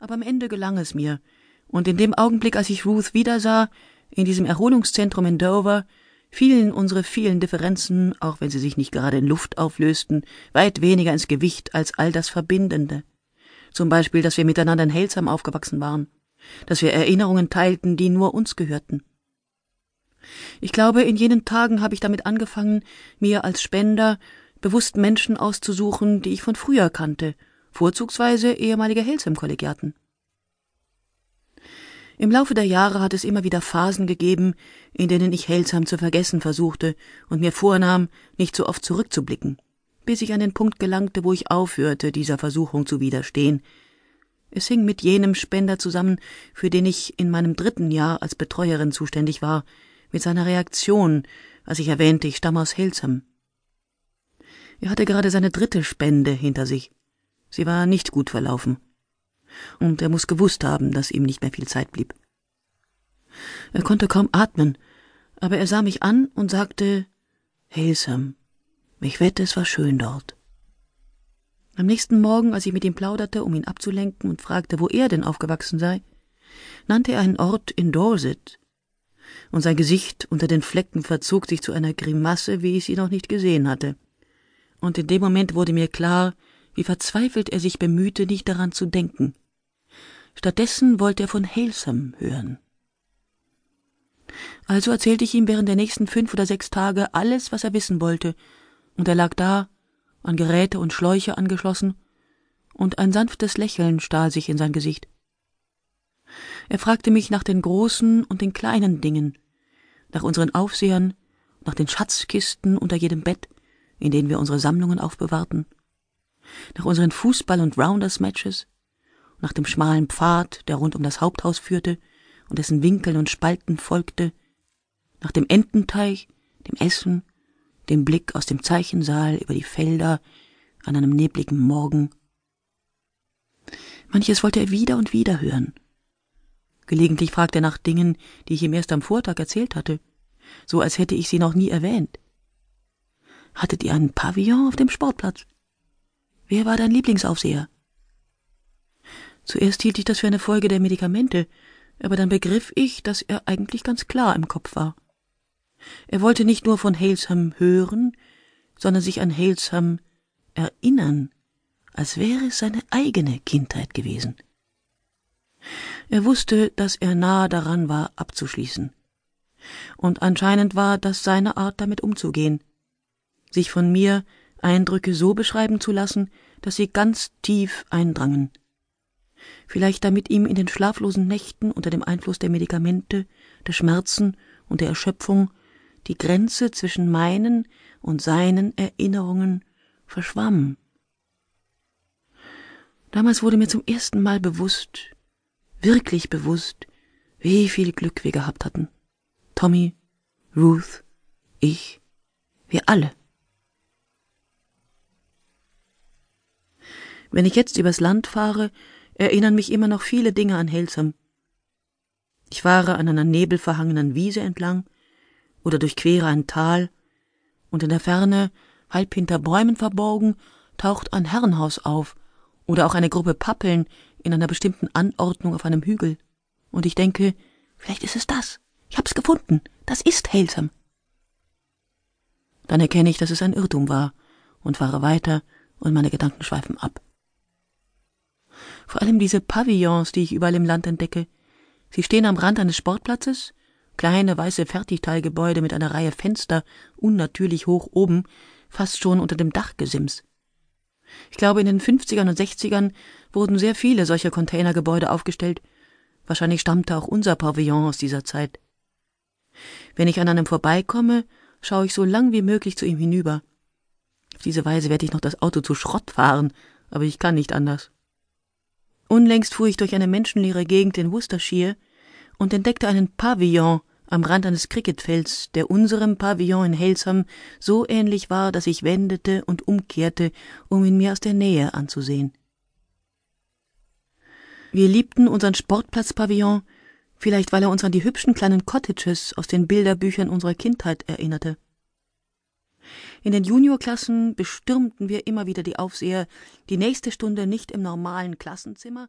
Aber am Ende gelang es mir, und in dem Augenblick, als ich Ruth wiedersah, in diesem Erholungszentrum in Dover, fielen unsere vielen Differenzen, auch wenn sie sich nicht gerade in Luft auflösten, weit weniger ins Gewicht als all das Verbindende. Zum Beispiel, dass wir miteinander in Helsam aufgewachsen waren, dass wir Erinnerungen teilten, die nur uns gehörten. Ich glaube, in jenen Tagen habe ich damit angefangen, mir als Spender bewusst Menschen auszusuchen, die ich von früher kannte, vorzugsweise ehemalige Helsam-Kollegiaten. Im Laufe der Jahre hat es immer wieder Phasen gegeben, in denen ich Helsam zu vergessen versuchte und mir vornahm, nicht so oft zurückzublicken, bis ich an den Punkt gelangte, wo ich aufhörte, dieser Versuchung zu widerstehen. Es hing mit jenem Spender zusammen, für den ich in meinem dritten Jahr als Betreuerin zuständig war, mit seiner Reaktion, als ich erwähnte, ich stamme aus Helsam. Er hatte gerade seine dritte Spende hinter sich. Sie war nicht gut verlaufen. Und er muss gewusst haben, dass ihm nicht mehr viel Zeit blieb. Er konnte kaum atmen, aber er sah mich an und sagte Helsam, ich wette, es war schön dort. Am nächsten Morgen, als ich mit ihm plauderte, um ihn abzulenken und fragte, wo er denn aufgewachsen sei, nannte er einen Ort in Dorset, und sein Gesicht unter den Flecken verzog sich zu einer Grimasse, wie ich sie noch nicht gesehen hatte. Und in dem Moment wurde mir klar, wie verzweifelt er sich bemühte, nicht daran zu denken. Stattdessen wollte er von Halesam hören. Also erzählte ich ihm während der nächsten fünf oder sechs Tage alles, was er wissen wollte, und er lag da, an Geräte und Schläuche angeschlossen, und ein sanftes Lächeln stahl sich in sein Gesicht. Er fragte mich nach den großen und den kleinen Dingen, nach unseren Aufsehern, nach den Schatzkisten unter jedem Bett, in denen wir unsere Sammlungen aufbewahrten, nach unseren Fußball- und Rounders-Matches, nach dem schmalen Pfad, der rund um das Haupthaus führte und dessen Winkeln und Spalten folgte, nach dem Ententeich, dem Essen, dem Blick aus dem Zeichensaal über die Felder an einem nebligen Morgen. Manches wollte er wieder und wieder hören. Gelegentlich fragte er nach Dingen, die ich ihm erst am Vortag erzählt hatte, so als hätte ich sie noch nie erwähnt. Hattet ihr einen Pavillon auf dem Sportplatz? Wer war dein Lieblingsaufseher? Zuerst hielt ich das für eine Folge der Medikamente, aber dann begriff ich, dass er eigentlich ganz klar im Kopf war. Er wollte nicht nur von Halesham hören, sondern sich an Halesham erinnern, als wäre es seine eigene Kindheit gewesen. Er wusste, dass er nahe daran war, abzuschließen. Und anscheinend war das seine Art, damit umzugehen, sich von mir Eindrücke so beschreiben zu lassen, dass sie ganz tief eindrangen, vielleicht damit ihm in den schlaflosen Nächten unter dem Einfluss der Medikamente, der Schmerzen und der Erschöpfung die Grenze zwischen meinen und seinen Erinnerungen verschwamm. Damals wurde mir zum ersten Mal bewusst, wirklich bewusst, wie viel Glück wir gehabt hatten. Tommy, Ruth, ich, wir alle. Wenn ich jetzt übers Land fahre, erinnern mich immer noch viele Dinge an Helsam. Ich fahre an einer nebelverhangenen Wiese entlang oder durchquere ein Tal, und in der Ferne, halb hinter Bäumen verborgen, taucht ein Herrenhaus auf oder auch eine Gruppe Pappeln in einer bestimmten Anordnung auf einem Hügel. Und ich denke, vielleicht ist es das. Ich hab's gefunden. Das ist Helsam. Dann erkenne ich, dass es ein Irrtum war und fahre weiter und meine Gedanken schweifen ab. Vor allem diese Pavillons, die ich überall im Land entdecke. Sie stehen am Rand eines Sportplatzes, kleine weiße Fertigteilgebäude mit einer Reihe Fenster, unnatürlich hoch oben, fast schon unter dem Dachgesims. Ich glaube, in den 50ern und 60ern wurden sehr viele solcher Containergebäude aufgestellt. Wahrscheinlich stammte auch unser Pavillon aus dieser Zeit. Wenn ich an einem vorbeikomme, schaue ich so lang wie möglich zu ihm hinüber. Auf diese Weise werde ich noch das Auto zu Schrott fahren, aber ich kann nicht anders. Unlängst fuhr ich durch eine menschenleere Gegend in Worcestershire und entdeckte einen Pavillon am Rand eines Cricketfelds, der unserem Pavillon in Helsam so ähnlich war, dass ich wendete und umkehrte, um ihn mir aus der Nähe anzusehen. Wir liebten unseren Sportplatzpavillon, vielleicht weil er uns an die hübschen kleinen Cottages aus den Bilderbüchern unserer Kindheit erinnerte. In den Juniorklassen bestürmten wir immer wieder die Aufseher, die nächste Stunde nicht im normalen Klassenzimmer,